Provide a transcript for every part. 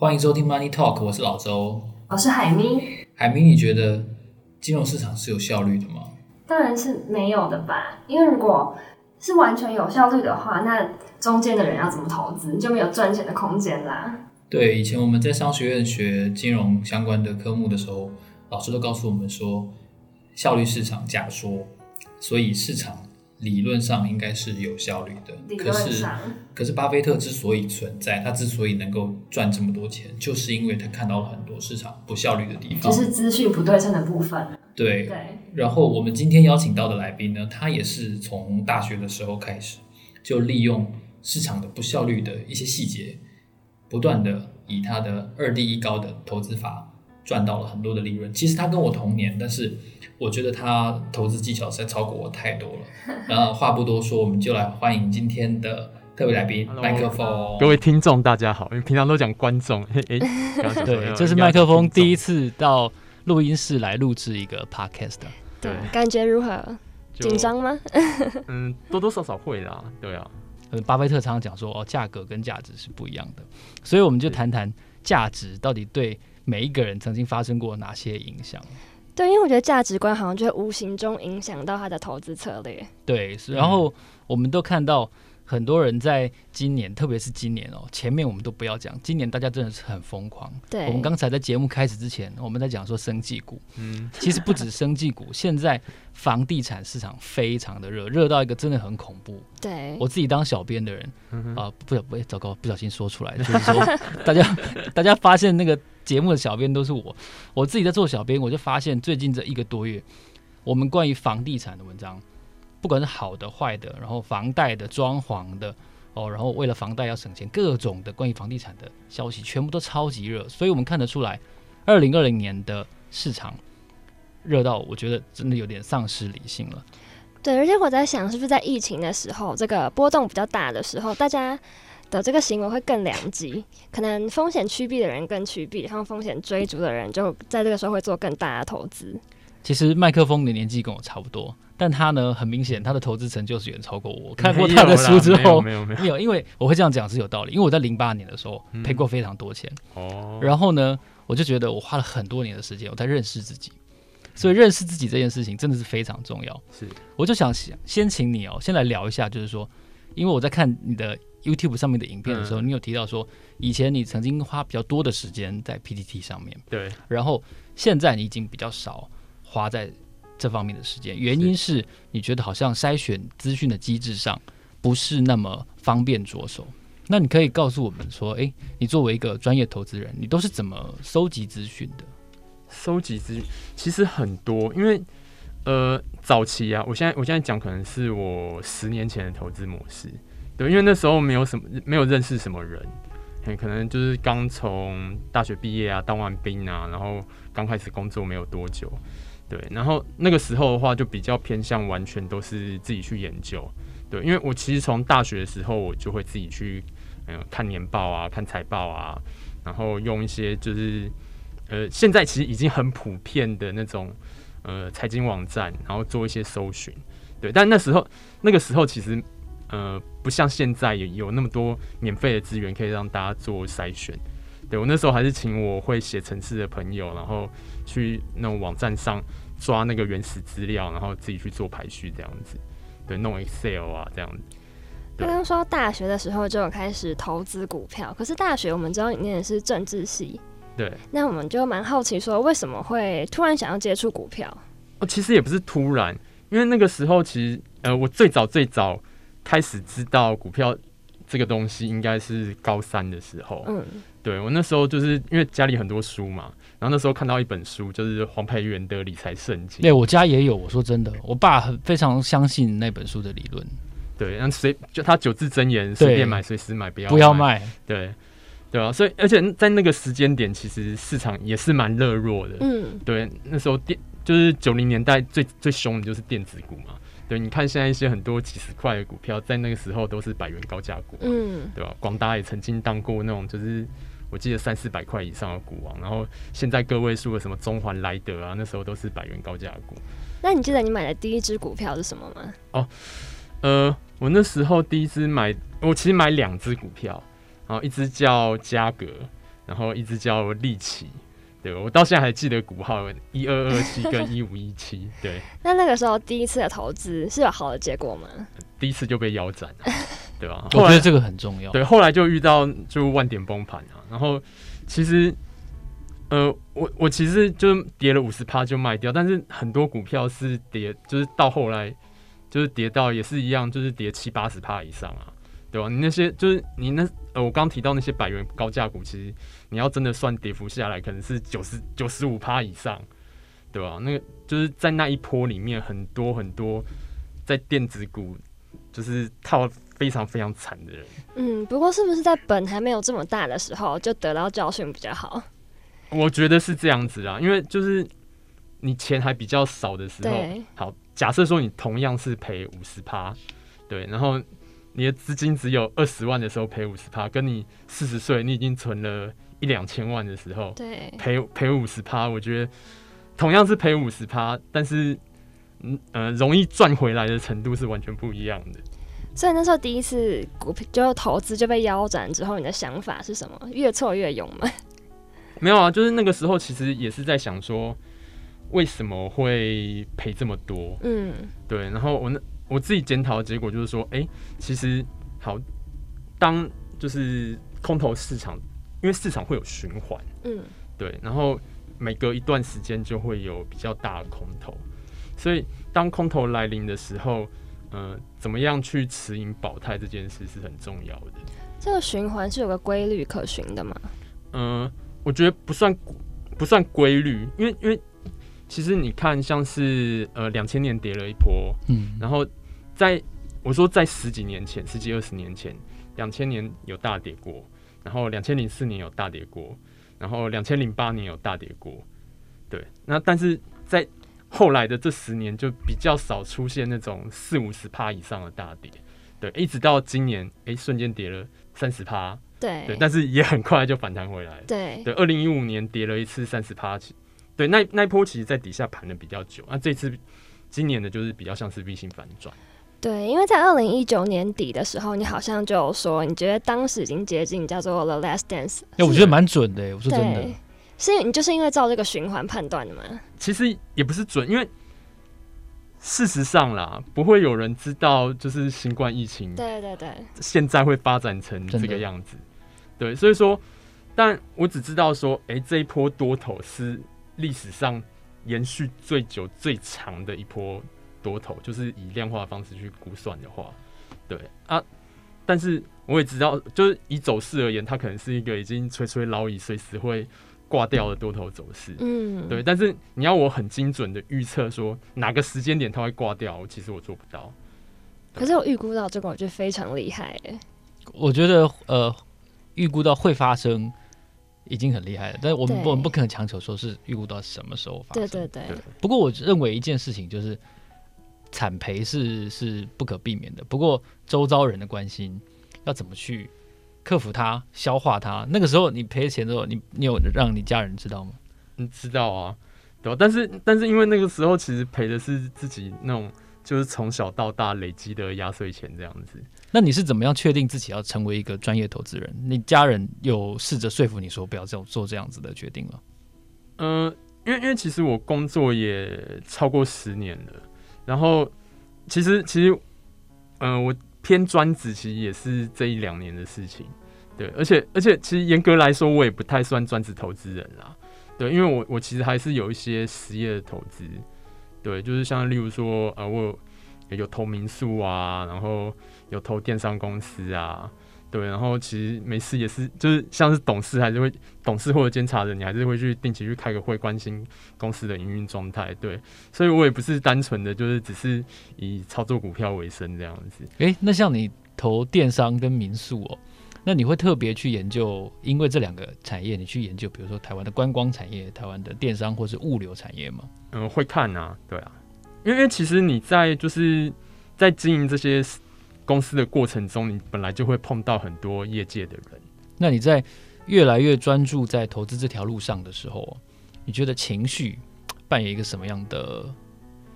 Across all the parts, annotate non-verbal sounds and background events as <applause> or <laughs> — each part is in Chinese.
欢迎收听 Money Talk，我是老周，我是海咪。海咪，你觉得金融市场是有效率的吗？当然是没有的吧，因为如果是完全有效率的话，那中间的人要怎么投资，就没有赚钱的空间啦。对，以前我们在商学院学金融相关的科目的时候，老师都告诉我们说，效率市场假说，所以市场。理论上应该是有效率的，可是可是巴菲特之所以存在，他之所以能够赚这么多钱，就是因为他看到了很多市场不效率的地方，就是资讯不对称的部分。对对。然后我们今天邀请到的来宾呢，他也是从大学的时候开始，就利用市场的不效率的一些细节，不断的以他的二低一高的投资法赚到了很多的利润。其实他跟我同年，但是。我觉得他投资技巧实在超过我太多了。<laughs> 然后话不多说，我们就来欢迎今天的特别来宾麦克风。各位听众大家好，因为平常都讲观众，<laughs> 哎，<laughs> 对，这是麦克风第一次到录音室来录制一个 podcast。对，感觉如何？紧张吗？嗯，多多少少会啦。对啊，巴菲特常常讲说，哦，价格跟价值是不一样的，所以我们就谈谈价值到底对每一个人曾经发生过哪些影响。对，因为我觉得价值观好像就会无形中影响到他的投资策略。对，然后我们都看到很多人在今年，特别是今年哦，前面我们都不要讲，今年大家真的是很疯狂。对，我们刚才在节目开始之前，我们在讲说生技股，嗯，其实不止生技股，<laughs> 现在房地产市场非常的热，热到一个真的很恐怖。对，我自己当小编的人啊、呃，不不，糟糕，不小心说出来，就是说 <laughs> 大家大家发现那个。节目的小编都是我，我自己在做小编，我就发现最近这一个多月，我们关于房地产的文章，不管是好的坏的，然后房贷的、装潢的，哦，然后为了房贷要省钱，各种的关于房地产的消息，全部都超级热，所以我们看得出来，二零二零年的市场热到我觉得真的有点丧失理性了。对，而且我在想，是不是在疫情的时候，这个波动比较大的时候，大家。的这个行为会更良极，可能风险趋避的人更趋避，然后风险追逐的人就在这个时候会做更大的投资。其实麦克风的年纪跟我差不多，但他呢，很明显他的投资成就是远超过我。看过他的书之后，没有没有，没有，因为我会这样讲是有道理，因为我在零八年的时候赔过非常多钱。哦、嗯。然后呢，我就觉得我花了很多年的时间我在认识自己，所以认识自己这件事情真的是非常重要。是，我就想想先请你哦，先来聊一下，就是说，因为我在看你的。YouTube 上面的影片的时候，你有提到说，以前你曾经花比较多的时间在 PPT 上面，对，然后现在你已经比较少花在这方面的时间，原因是你觉得好像筛选资讯的机制上不是那么方便着手。那你可以告诉我们说，诶，你作为一个专业投资人，你都是怎么收集资讯的？收集资讯其实很多，因为呃，早期啊，我现在我现在讲可能是我十年前的投资模式。对，因为那时候没有什么，没有认识什么人，很可能就是刚从大学毕业啊，当完兵啊，然后刚开始工作没有多久，对，然后那个时候的话就比较偏向完全都是自己去研究，对，因为我其实从大学的时候我就会自己去，嗯，看年报啊，看财报啊，然后用一些就是，呃，现在其实已经很普遍的那种，呃，财经网站，然后做一些搜寻，对，但那时候那个时候其实。呃，不像现在有有那么多免费的资源可以让大家做筛选。对，我那时候还是请我会写程式的朋友，然后去那种网站上抓那个原始资料，然后自己去做排序这样子。对，弄 Excel 啊这样子。刚刚说大学的时候就有开始投资股票，可是大学我们知道你念的是政治系，对，那我们就蛮好奇说为什么会突然想要接触股票？哦，其实也不是突然，因为那个时候其实呃，我最早最早。开始知道股票这个东西应该是高三的时候，嗯，对，我那时候就是因为家里很多书嘛，然后那时候看到一本书，就是黄培元的理财圣经。对，我家也有。我说真的，我爸很非常相信那本书的理论。对，那随就他九字真言，随便买，随时买，不要不要卖。对，对啊，所以而且在那个时间点，其实市场也是蛮热络的。嗯，对，那时候电就是九零年代最最凶的就是电子股嘛。对，你看现在一些很多几十块的股票，在那个时候都是百元高价股，嗯，对吧？广达也曾经当过那种，就是我记得三四百块以上的股王，然后现在个位数的什么中环莱德啊，那时候都是百元高价股。那你记得你买的第一只股票是什么吗？哦，呃，我那时候第一只买，我其实买两只股票，然后一只叫嘉格，然后一只叫利奇，对，我到现在还记得股号一二二七跟 <laughs> 一五一七，对。那那个时候第一次的投资是有好的结果吗？第一次就被腰斩了，对吧？我觉得这个很重要。对，后来就遇到就万点崩盘啊，然后其实。呃，我我其实就跌了五十趴就卖掉，但是很多股票是跌，就是到后来就是跌到也是一样，就是跌七八十趴以上啊，对吧？你那些就是你那呃，我刚提到那些百元高价股，其实你要真的算跌幅下来，可能是九十九十五趴以上，对吧？那个就是在那一波里面，很多很多在电子股就是套非常非常惨的人。嗯，不过是不是在本还没有这么大的时候就得到教训比较好？我觉得是这样子啊，因为就是你钱还比较少的时候，好，假设说你同样是赔五十趴，对，然后你的资金只有二十万的时候赔五十趴，跟你四十岁你已经存了一两千万的时候，对，赔赔五十趴，我觉得同样是赔五十趴，但是嗯呃，容易赚回来的程度是完全不一样的。所以那时候第一次股票就投资就被腰斩之后，你的想法是什么？越挫越勇吗？<laughs> 没有啊，就是那个时候其实也是在想说，为什么会赔这么多？嗯，对。然后我那我自己检讨的结果就是说，哎、欸，其实好，当就是空头市场，因为市场会有循环，嗯，对。然后每隔一段时间就会有比较大的空头，所以当空头来临的时候，呃，怎么样去持盈保泰这件事是很重要的。这个循环是有个规律可循的吗？嗯、呃。我觉得不算不算规律，因为因为其实你看，像是呃两千年跌了一波，嗯，然后在我说在十几年前，十几二十年前，两千年有大跌过，然后两千零四年有大跌过，然后两千零八年有大跌过，对，那但是在后来的这十年就比较少出现那种四五十趴以上的大跌，对，一直到今年，哎、欸，瞬间跌了三十趴。对，对，但是也很快就反弹回来。对，对，二零一五年跌了一次三十趴起，对，那那一波其实在底下盘的比较久。那、啊、这次今年的就是比较像是 V 型反转。对，因为在二零一九年底的时候，你好像就有说，你觉得当时已经接近叫做 The Last Dance。哎，我觉得蛮准的，我说真的。是你就是因为照这个循环判断的吗？其实也不是准，因为事实上啦，不会有人知道，就是新冠疫情，对对对，现在会发展成这个样子。对，所以说，但我只知道说，哎、欸，这一波多头是历史上延续最久、最长的一波多头，就是以量化的方式去估算的话，对啊。但是我也知道，就是以走势而言，它可能是一个已经垂垂老矣、随时会挂掉的多头走势。嗯，对。但是你要我很精准的预测说哪个时间点它会挂掉，其实我做不到。可是我预估到这个，我觉得非常厉害。我觉得呃。预估到会发生已经很厉害了，但是我们不我们不可能强求说是预估到什么时候发生。对对对。不过我认为一件事情就是惨赔是是不可避免的。不过周遭人的关心要怎么去克服它、消化它？那个时候你赔钱之后，你你有让你家人知道吗？你知道啊，对吧？但是但是因为那个时候其实赔的是自己那种就是从小到大累积的压岁钱这样子。那你是怎么样确定自己要成为一个专业投资人？你家人有试着说服你说不要这样做这样子的决定了？嗯、呃，因为因为其实我工作也超过十年了，然后其实其实，嗯、我偏专职其实也是这一两年的事情，对，而且而且其实严格来说，我也不太算专职投资人啦，对，因为我我其实还是有一些实业的投资，对，就是像例如说，呃，我。有投民宿啊，然后有投电商公司啊，对，然后其实没事也是，就是像是董事还是会董事或者监察人，你还是会去定期去开个会，关心公司的营运状态，对，所以我也不是单纯的就是只是以操作股票为生这样子。诶，那像你投电商跟民宿哦，那你会特别去研究，因为这两个产业，你去研究，比如说台湾的观光产业、台湾的电商或是物流产业吗？嗯，会看啊，对啊。因为其实你在就是在经营这些公司的过程中，你本来就会碰到很多业界的人。那你在越来越专注在投资这条路上的时候，你觉得情绪扮演一个什么样的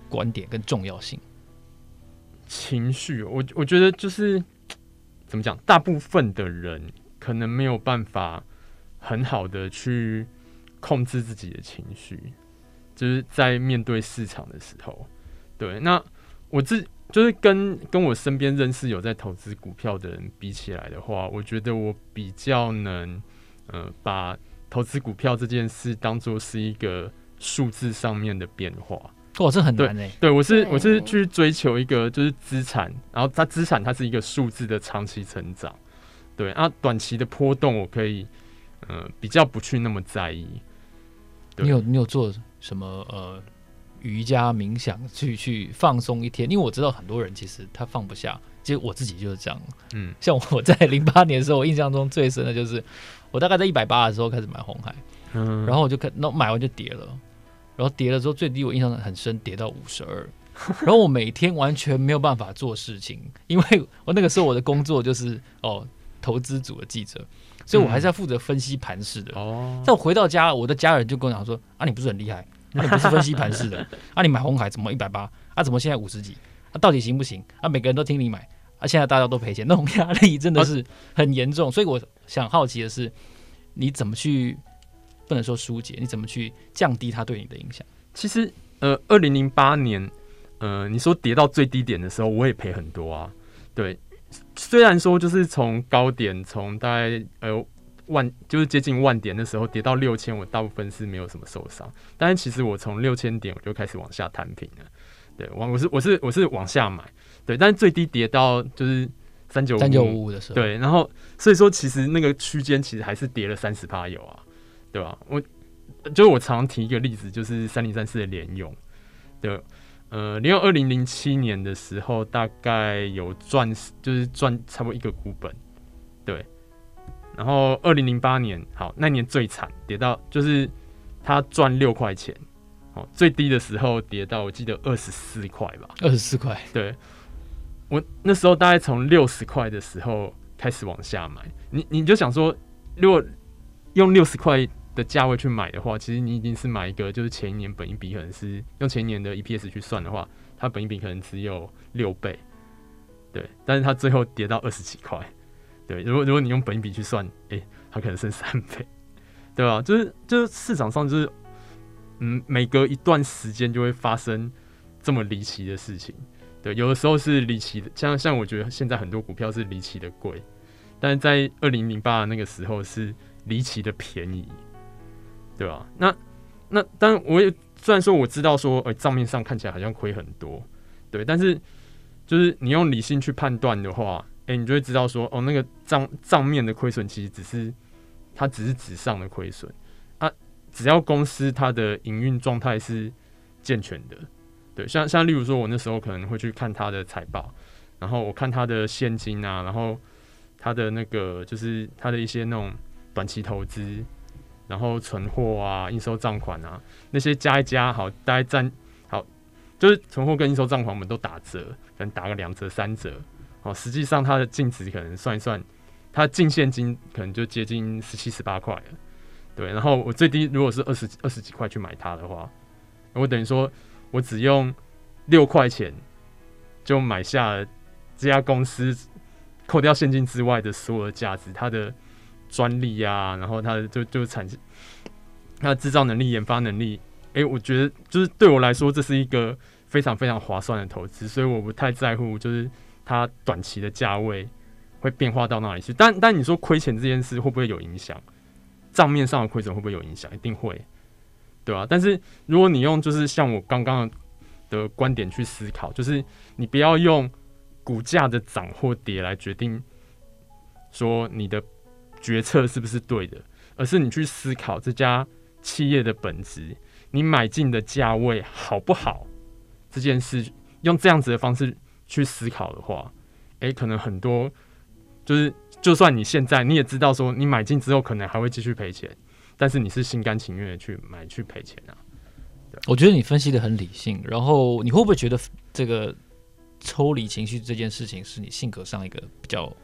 观点跟重要性？情绪，我我觉得就是怎么讲，大部分的人可能没有办法很好的去控制自己的情绪，就是在面对市场的时候。对，那我自就是跟跟我身边认识有在投资股票的人比起来的话，我觉得我比较能，呃，把投资股票这件事当做是一个数字上面的变化。哇，这很难诶。对，我是我是去追求一个就是资产，然后它资产它是一个数字的长期成长。对啊，短期的波动我可以，呃，比较不去那么在意。你有你有做什么呃？瑜伽冥想去去放松一天，因为我知道很多人其实他放不下，其实我自己就是这样。嗯，像我在零八年的时候，我印象中最深的就是我大概在一百八的时候开始买红海，嗯，然后我就看，那买完就跌了，然后跌了之后最低我印象很深，跌到五十二，<laughs> 然后我每天完全没有办法做事情，因为我那个时候我的工作就是哦投资组的记者，所以我还是要负责分析盘势的。哦，但我回到家，我的家人就跟我讲说啊，你不是很厉害？<laughs> 那你不是分析盘式的啊？你买红海怎么一百八啊？怎么现在五十几啊？到底行不行啊？每个人都听你买啊？现在大家都赔钱，那种压力真的是很严重。所以我想好奇的是，你怎么去不能说疏解？你怎么去降低它对你的影响？其实，呃，二零零八年，呃，你说跌到最低点的时候，我也赔很多啊。对，虽然说就是从高点，从大概呃。万就是接近万点的时候跌到六千，我大部分是没有什么受伤。但是其实我从六千点我就开始往下摊平了。对，往我是我是我是往下买，对，但是最低跌到就是三九三九五五的时候，对，然后所以说其实那个区间其实还是跌了三十趴有啊，对吧？我就是我常提一个例子，就是三零三四的联用，对，呃，联用二零零七年的时候大概有赚，就是赚差不多一个股本，对。然后二零零八年，好，那年最惨，跌到就是他赚六块钱，哦，最低的时候跌到我记得二十四块吧，二十四块。对，我那时候大概从六十块的时候开始往下买，你你就想说，如果用六十块的价位去买的话，其实你已经是买一个就是前一年本一比可能是用前一年的 EPS 去算的话，它本一比可能只有六倍，对，但是它最后跌到二十几块。对，如果如果你用本笔去算，哎、它可能剩三倍，对吧？就是就是市场上就是，嗯，每隔一段时间就会发生这么离奇的事情。对，有的时候是离奇的，像像我觉得现在很多股票是离奇的贵，但是在二零零八那个时候是离奇的便宜，对吧？那那当然，我也虽然说我知道说，哎、账面上看起来好像亏很多，对，但是就是你用理性去判断的话。诶、你就会知道说，哦，那个账账面的亏损其实只是，它只是纸上的亏损啊。只要公司它的营运状态是健全的，对，像像例如说，我那时候可能会去看它的财报，然后我看它的现金啊，然后它的那个就是它的一些那种短期投资，然后存货啊、应收账款啊那些加一加，好，大概占好，就是存货跟应收账款我们都打折，可能打个两折、三折。哦，实际上它的净值可能算一算，它净现金可能就接近十七、十八块了，对。然后我最低如果是二十二十几块去买它的话，我等于说我只用六块钱就买下了这家公司扣掉现金之外的所有的价值，它的专利啊，然后它的就就产它的制造能力、研发能力，哎、我觉得就是对我来说这是一个非常非常划算的投资，所以我不太在乎就是。它短期的价位会变化到哪里去？但但你说亏钱这件事会不会有影响？账面上的亏损会不会有影响？一定会，对吧、啊？但是如果你用就是像我刚刚的观点去思考，就是你不要用股价的涨或跌来决定说你的决策是不是对的，而是你去思考这家企业的本质，你买进的价位好不好？这件事用这样子的方式。去思考的话，诶、欸，可能很多就是，就算你现在你也知道说，你买进之后可能还会继续赔钱，但是你是心甘情愿的去买去赔钱啊？我觉得你分析的很理性，然后你会不会觉得这个抽离情绪这件事情是你性格上一个比较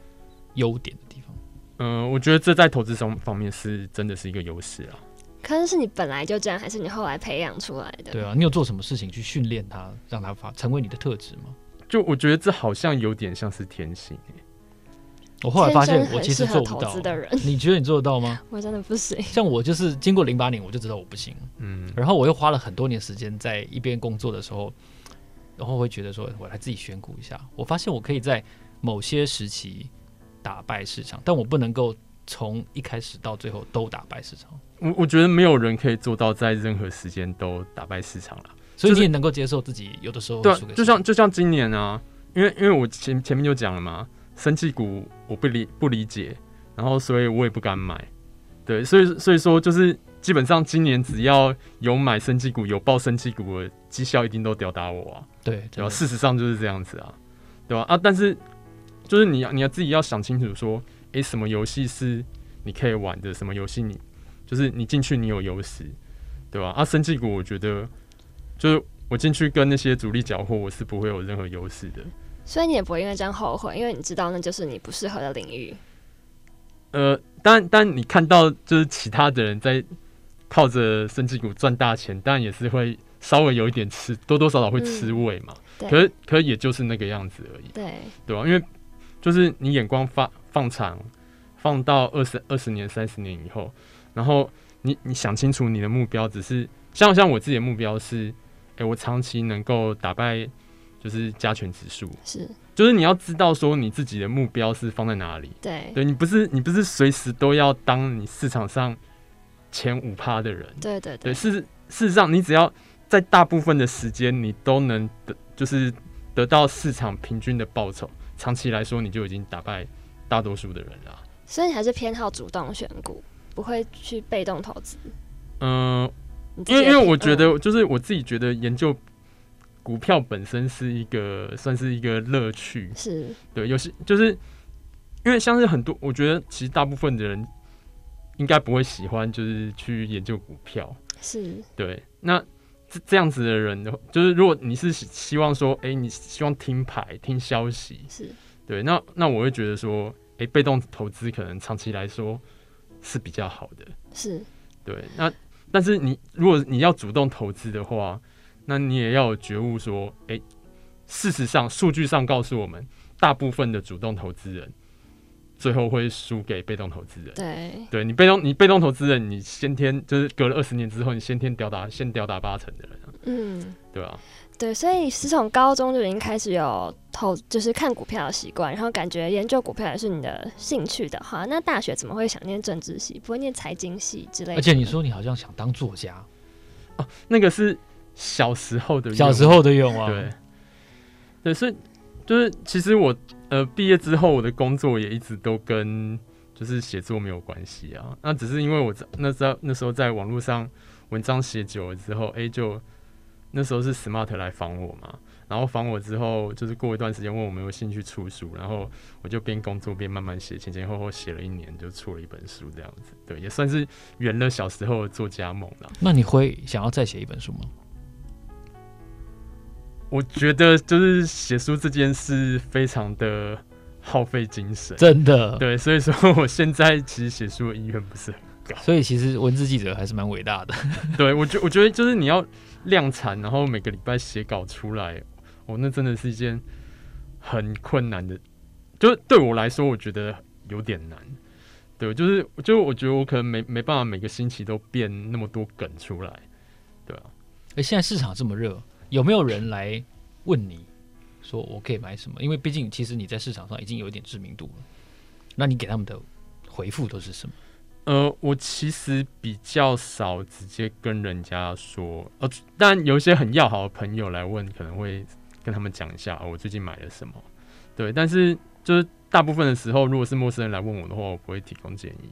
优点的地方？嗯、呃，我觉得这在投资上方面是真的是一个优势啊。可是是你本来就这样，还是你后来培养出来的？对啊，你有做什么事情去训练它，让它发成为你的特质吗？就我觉得这好像有点像是天性，我后来发现，我其实做不到。<laughs> 你觉得你做得到吗？我真的不行。像我就是经过零八年，我就知道我不行。嗯，然后我又花了很多年时间在一边工作的时候，然后会觉得说，我来自己选股一下。我发现我可以在某些时期打败市场，但我不能够从一开始到最后都打败市场。我我觉得没有人可以做到在任何时间都打败市场了。所以你也能够接受自己有的时候对，就像就像今年啊，因为因为我前前面就讲了嘛。生气股我不理不理解，然后所以我也不敢买，对，所以所以说就是基本上今年只要有买生气股有报生气股的绩效一定都吊打我啊，对，对吧？事实上就是这样子啊，对吧？啊，但是就是你要你要自己要想清楚说，诶，什么游戏是你可以玩的，什么游戏你就是你进去你有优势，对吧？啊，生气股我觉得就是我进去跟那些主力搅和，我是不会有任何优势的。所以你也不会因为这样后悔，因为你知道那就是你不适合的领域。呃，当然，当然你看到就是其他的人在靠着生技股赚大钱，当然也是会稍微有一点吃，多多少少会吃味嘛。嗯、可是，可是也就是那个样子而已。对，对吧？因为就是你眼光放放长，放到二十二十年、三十年以后，然后你你想清楚你的目标，只是像像我自己的目标是，我长期能够打败。就是加权指数是，就是你要知道说你自己的目标是放在哪里。对，对你不是你不是随时都要当你市场上前五趴的人。对对对，事事实上你只要在大部分的时间你都能得，就是得到市场平均的报酬，长期来说你就已经打败大多数的人了。所以你还是偏好主动选股，不会去被动投资。嗯、呃，因为因为我觉得就是我自己觉得研究。股票本身是一个算是一个乐趣，是对，有些就是因为像是很多，我觉得其实大部分的人应该不会喜欢，就是去研究股票，是对。那这这样子的人，就是如果你是希望说，哎、欸，你希望听牌、听消息，是对，那那我会觉得说，哎、欸，被动投资可能长期来说是比较好的，是对。那但是你如果你要主动投资的话，那你也要有觉悟，说，哎、欸，事实上，数据上告诉我们，大部分的主动投资人最后会输给被动投资人。对，对你被动，你被动投资人，你先天就是隔了二十年之后，你先天吊打，先吊打八成的人。嗯，对吧？对，所以是从高中就已经开始有投，就是看股票的习惯，然后感觉研究股票也是你的兴趣的话，那大学怎么会想念政治系，不会念财经系之类的？而且你说你好像想当作家，哦，那个是。小时候的小时候的愿望，对，对，所以就是其实我呃毕业之后，我的工作也一直都跟就是写作没有关系啊。那只是因为我在那时候那时候在网络上文章写久了之后，哎、欸，就那时候是 Smart 来访我嘛，然后访我之后，就是过一段时间问我有没有兴趣出书，然后我就边工作边慢慢写，前前后后写了一年，就出了一本书这样子。对，也算是圆了小时候的作家梦了。那你会想要再写一本书吗？我觉得就是写书这件事非常的耗费精神，真的。对，所以说我现在其实写书的意愿不是很高。所以其实文字记者还是蛮伟大的。对，我觉我觉得就是你要量产，然后每个礼拜写稿出来，哦，那真的是一件很困难的。就对我来说，我觉得有点难。对，就是就我觉得我可能没没办法每个星期都变那么多梗出来，对啊。哎，现在市场这么热。有没有人来问你，说我可以买什么？因为毕竟其实你在市场上已经有一点知名度了。那你给他们的回复都是什么？呃，我其实比较少直接跟人家说，呃，当然有一些很要好的朋友来问，可能会跟他们讲一下，我最近买了什么。对，但是就是大部分的时候，如果是陌生人来问我的话，我不会提供建议。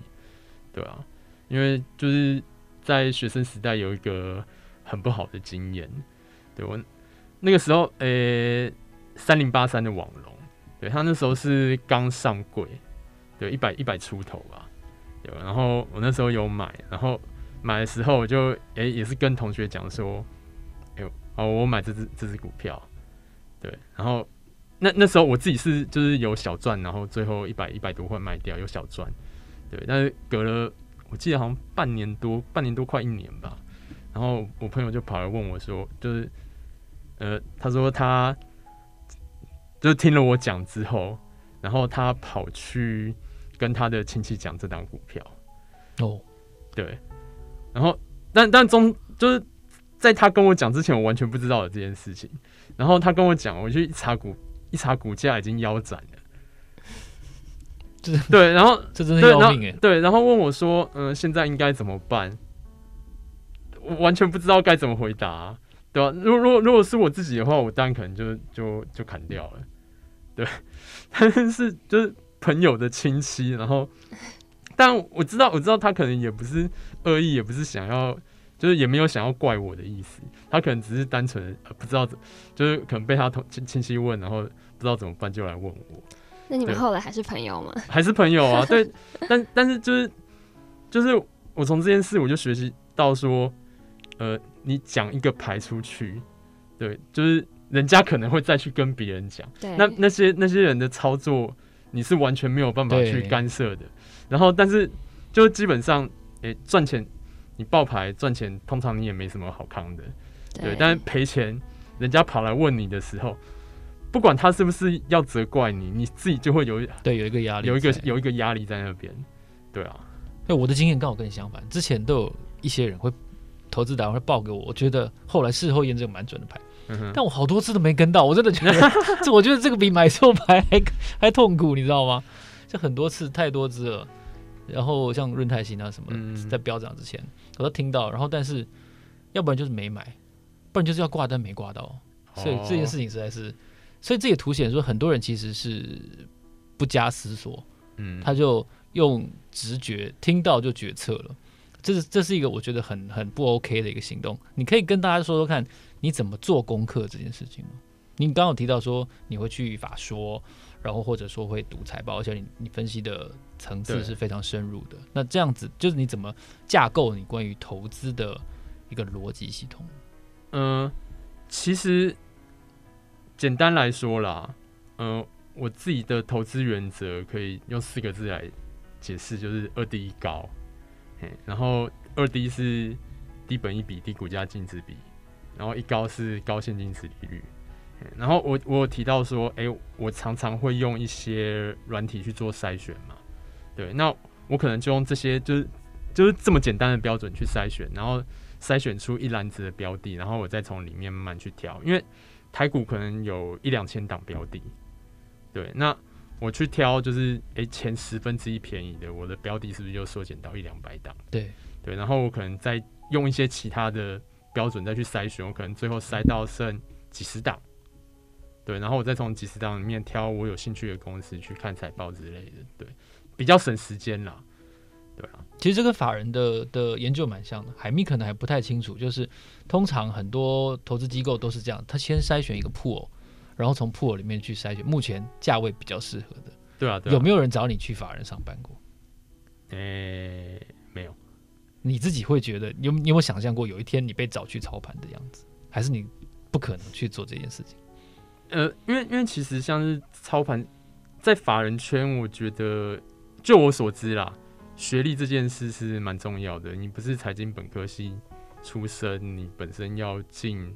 对啊，因为就是在学生时代有一个很不好的经验。对，我那个时候，呃、欸，三零八三的网龙，对，他那时候是刚上柜，对，一百一百出头吧，有，然后我那时候有买，然后买的时候我就，哎、欸，也是跟同学讲说，哎呦，哦，我买这只这只股票，对，然后那那时候我自己是就是有小赚，然后最后一百一百多块卖掉，有小赚，对，但是隔了我记得好像半年多，半年多快一年吧，然后我朋友就跑来问我说，就是。呃，他说他就听了我讲之后，然后他跑去跟他的亲戚讲这档股票。哦，对，然后但但中就是在他跟我讲之前，我完全不知道有这件事情。然后他跟我讲，我就一查股一查股价已经腰斩了。<laughs> 对，然后这真的要命哎。对，然后问我说：“嗯、呃，现在应该怎么办？”我完全不知道该怎么回答、啊，对吧、啊？如果如果如果是我自己的话，我当然可能就就就砍掉了。对，<laughs> 但是就是朋友的亲戚，然后。但我知道，我知道他可能也不是恶意，也不是想要，就是也没有想要怪我的意思。他可能只是单纯不知道，就是可能被他同亲亲戚问，然后不知道怎么办，就来问我。那你们后来还是朋友吗？还是朋友啊，<laughs> 对。但但是就是就是我从这件事我就学习到说，呃，你讲一个牌出去，对，就是人家可能会再去跟别人讲。对。那那些那些人的操作，你是完全没有办法去干涉的。然后，但是就基本上，诶，赚钱你爆牌赚钱，通常你也没什么好康的，对。对，但是赔钱，人家跑来问你的时候，不管他是不是要责怪你，你自己就会有对有一个压力，有一个有一个压力在那边，对啊。那我的经验刚好跟你相反，之前都有一些人会投资达人会报给我，我觉得后来事后验证蛮准的牌，嗯，但我好多次都没跟到，我真的觉得 <laughs> 这我觉得这个比买错牌还还痛苦，你知道吗？就很多次太多次了。然后像润泰新啊什么，嗯、在飙涨之前我都听到，然后但是要不然就是没买，不然就是要挂单没挂到，哦，所以这件事情实在是，所以这也凸显说很多人其实是不加思索，嗯，他就用直觉听到就决策了，这是这是一个我觉得很很不 OK 的一个行动。你可以跟大家说说看你怎么做功课这件事情吗？你刚刚有提到说你会去法说。然后或者说会读财报，而且你你分析的层次是非常深入的。那这样子就是你怎么架构你关于投资的一个逻辑系统？嗯、呃，其实简单来说啦，嗯、呃，我自己的投资原则可以用四个字来解释，就是二低一高。然后二低是低本一比、低股价净值比，然后一高是高现金值利率。然后我我有提到说，哎，我常常会用一些软体去做筛选嘛，对，那我可能就用这些，就是就是这么简单的标准去筛选，然后筛选出一篮子的标的，然后我再从里面慢慢去挑，因为台股可能有一两千档标的，对，那我去挑就是哎前十分之一便宜的，我的标的是不是就缩减到一两百档？对对，然后我可能再用一些其他的标准再去筛选，我可能最后筛到剩几十档。对，然后我再从几十档里面挑我有兴趣的公司去看财报之类的，对，比较省时间啦。对啊，其实这个法人的的研究蛮像的，海密可能还不太清楚，就是通常很多投资机构都是这样，他先筛选一个 pool，然后从 pool 里面去筛选目前价位比较适合的。对啊，对啊，有没有人找你去法人上班过？诶，没有。你自己会觉得，有你有没有想象过有一天你被找去操盘的样子？还是你不可能去做这件事情？呃，因为因为其实像是操盘，在法人圈，我觉得就我所知啦，学历这件事是蛮重要的。你不是财经本科系出身，你本身要进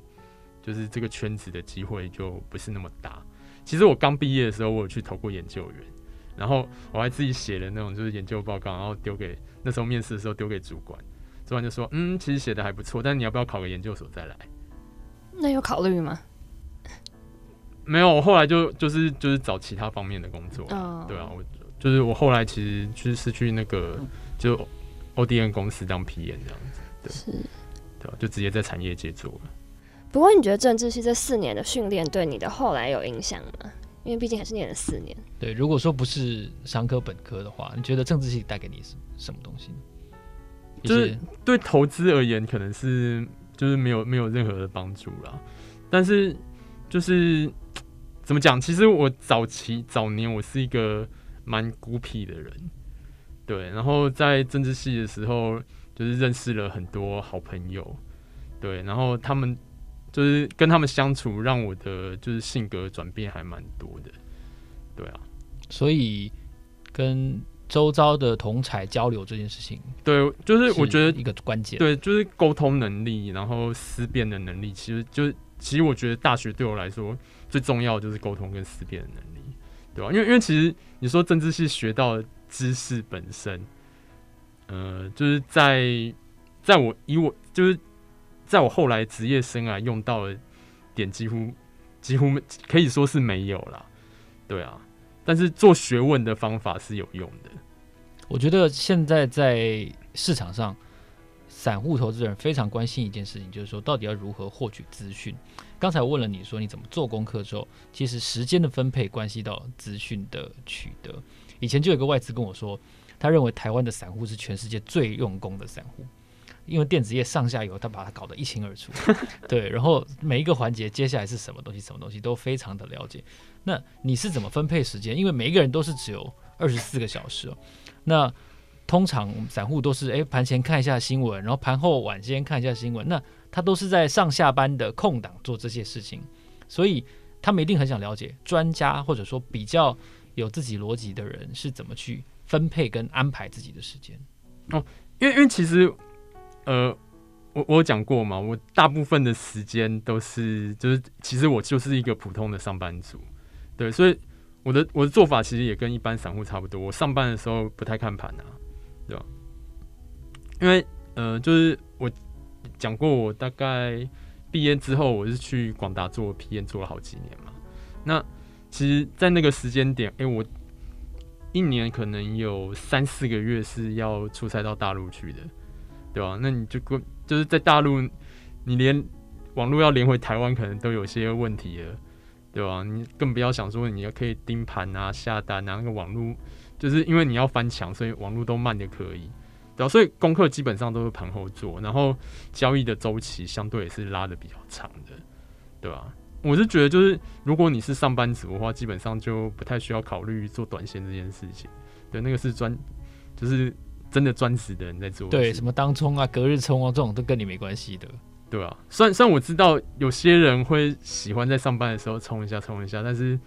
就是这个圈子的机会就不是那么大。其实我刚毕业的时候，我有去投过研究员，然后我还自己写了那种就是研究报告，然后丢给那时候面试的时候丢给主管，主管就说：“嗯，其实写的还不错，但你要不要考个研究所再来？”那有考虑吗？<laughs> 没有，我后来就就是就是找其他方面的工作，oh. 对啊，我就是我后来其实就是去那个就 O D N 公司当 PM 这样子，对，是，对啊，就直接在产业界做了。不过你觉得政治系这四年的训练对你的后来有影响吗？因为毕竟还是念了四年。对，如果说不是商科本科的话，你觉得政治系带给你是什么东西呢？就是对投资而言，可能是就是没有没有任何的帮助啦，但是就是。怎么讲？其实我早期早年我是一个蛮孤僻的人，对。然后在政治系的时候，就是认识了很多好朋友，对。然后他们就是跟他们相处，让我的就是性格转变还蛮多的，对啊。所以跟周遭的同才交流这件事情，对，就是我觉得一个关键，对，就是沟通能力，然后思辨的能力，其实就其实我觉得大学对我来说。最重要的就是沟通跟思辨的能力，对吧？因为因为其实你说政治系学到的知识本身，呃，就是在在我以我就是在我后来职业生涯用到的点几乎几乎可以说是没有啦，对啊。但是做学问的方法是有用的。我觉得现在在市场上，散户投资人非常关心一件事情，就是说到底要如何获取资讯。刚才问了你说你怎么做功课之后，其实时间的分配关系到资讯的取得。以前就有个外资跟我说，他认为台湾的散户是全世界最用功的散户，因为电子业上下游他把它搞得一清二楚。<laughs> 对，然后每一个环节接下来是什么东西，什么东西都非常的了解。那你是怎么分配时间？因为每一个人都是只有二十四个小时哦。那通常散户都是诶盘前看一下新闻，然后盘后晚间看一下新闻。那他都是在上下班的空档做这些事情，所以他们一定很想了解专家或者说比较有自己逻辑的人是怎么去分配跟安排自己的时间。哦，因为因为其实呃，我我有讲过嘛，我大部分的时间都是就是其实我就是一个普通的上班族。对，所以我的我的做法其实也跟一般散户差不多。我上班的时候不太看盘啊，对吧？因为呃，就是我讲过，我大概毕业之后，我是去广达做 PM 做了好几年嘛。那其实，在那个时间点，哎，我一年可能有三四个月是要出差到大陆去的，对吧？那你就过就是在大陆，你连网络要连回台湾，可能都有些问题了。对吧？你更不要想说你要可以盯盘啊、下单啊，那个网络就是因为你要翻墙，所以网络都慢的可以。对吧？所以功课基本上都是盘后做，然后交易的周期相对也是拉的比较长的，对吧？我是觉得就是如果你是上班族的话，基本上就不太需要考虑做短线这件事情。对，那个是专就是真的专职的人在做。对，什么当冲啊、隔日冲啊这种都跟你没关系的。对啊，虽然虽然我知道有些人会喜欢在上班的时候冲一下冲一下，但是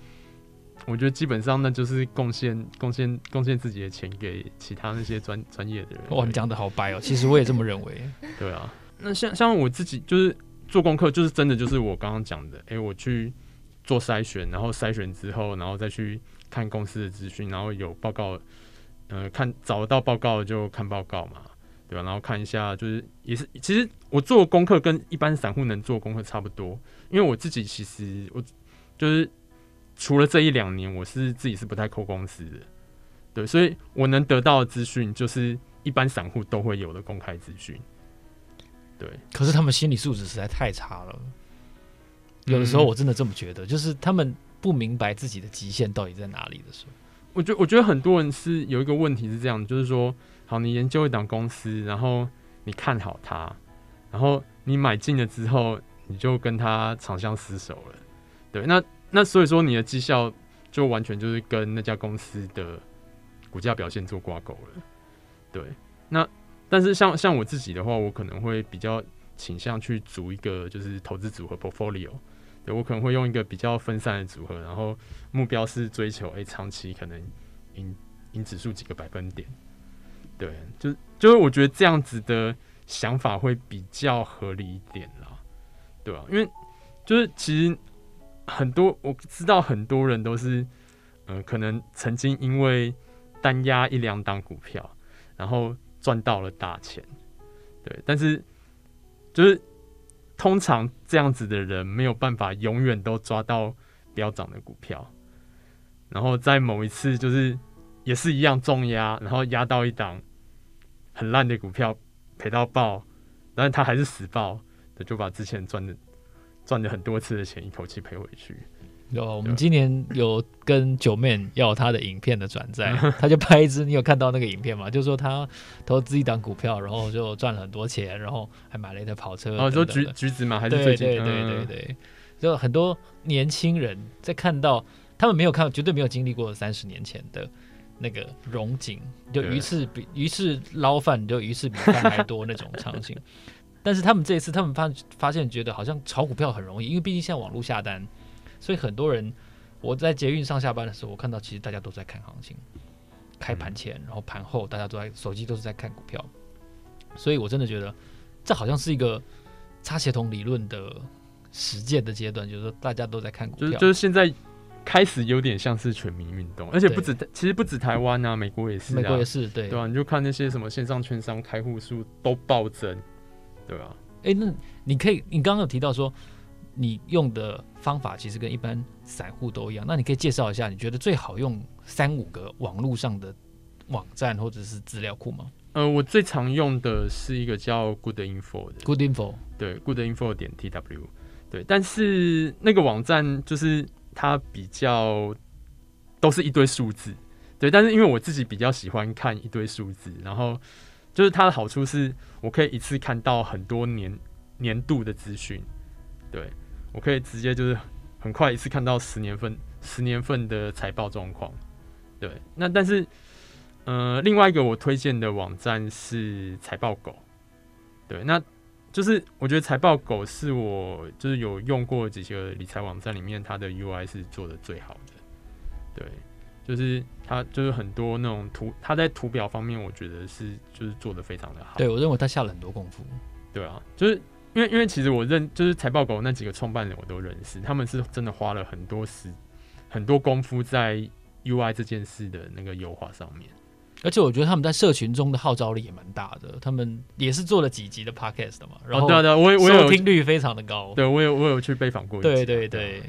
我觉得基本上那就是贡献贡献贡献自己的钱给其他那些专专业的人。哇，你讲的好白哦，其实我也这么认为。<laughs> 对啊，那像像我自己就是做功课，就是真的就是我刚刚讲的，哎、欸，我去做筛选，然后筛选之后，然后再去看公司的资讯，然后有报告，呃，看找得到报告就看报告嘛。对吧？然后看一下，就是也是，其实我做功课跟一般散户能做功课差不多，因为我自己其实我就是除了这一两年，我是自己是不太扣公司的，对，所以我能得到的资讯就是一般散户都会有的公开资讯，对。可是他们心理素质实在太差了，有的时候我真的这么觉得，嗯、就是他们不明白自己的极限到底在哪里的时候，我觉我觉得很多人是有一个问题是这样，就是说。好，你研究一档公司，然后你看好它，然后你买进了之后，你就跟它长相厮守了。对，那那所以说你的绩效就完全就是跟那家公司的股价表现做挂钩了。对，那但是像像我自己的话，我可能会比较倾向去组一个就是投资组合 portfolio。对，我可能会用一个比较分散的组合，然后目标是追求诶长期可能赢赢指数几个百分点。对，就就是我觉得这样子的想法会比较合理一点啦，对吧？因为就是其实很多我知道很多人都是，嗯、可能曾经因为单押一两档股票，然后赚到了大钱，对，但是就是通常这样子的人没有办法永远都抓到飙涨的股票，然后在某一次就是。也是一样重压，然后压到一档很烂的股票，赔到爆，但是他还是死爆，他，就把之前赚的赚了很多次的钱一口气赔回去。有，我们今年有跟九妹要他的影片的转载，<laughs> 他就拍一支，你有看到那个影片吗？就是说他投资一档股票，然后就赚了很多钱，然后还买了一台跑车。哦，说橘橘子嘛，还是最近？对对对对对，就很多年轻人在看到他们没有看，绝对没有经历过三十年前的。那个荣景，就鱼翅比鱼翅捞饭，就鱼翅比饭还多那种场景。<laughs> 但是他们这一次，他们发发现觉得好像炒股票很容易，因为毕竟现在网络下单，所以很多人我在捷运上下班的时候，我看到其实大家都在看行情，开盘前，然后盘后大家都在手机都是在看股票，所以我真的觉得这好像是一个差协同理论的实践的阶段，就是说大家都在看股票，就是就是现在。开始有点像是全民运动，而且不止，其实不止台湾啊，美国也是、啊，美国也是，对对啊，你就看那些什么线上券商开户数都暴增，对啊。哎、欸，那你可以，你刚刚有提到说你用的方法其实跟一般散户都一样，那你可以介绍一下你觉得最好用三五个网络上的网站或者是资料库吗？呃，我最常用的是一个叫 Good Info 的，Good Info，对，Good Info 点 TW，对，但是那个网站就是。它比较都是一堆数字，对，但是因为我自己比较喜欢看一堆数字，然后就是它的好处是我可以一次看到很多年年度的资讯，对，我可以直接就是很快一次看到十年份十年份的财报状况，对，那但是呃，另外一个我推荐的网站是财报狗，对，那。就是我觉得财报狗是我就是有用过几个理财网站里面，它的 UI 是做的最好的。对，就是它就是很多那种图，它在图表方面，我觉得是就是做的非常的好。对，我认为它下了很多功夫。对啊，就是因为因为其实我认就是财报狗那几个创办人我都认识，他们是真的花了很多时很多功夫在 UI 这件事的那个优化上面。而且我觉得他们在社群中的号召力也蛮大的，他们也是做了几集的 podcast 的嘛，然后对对，我我有听率非常的高，对我有我有去被访过，对对对，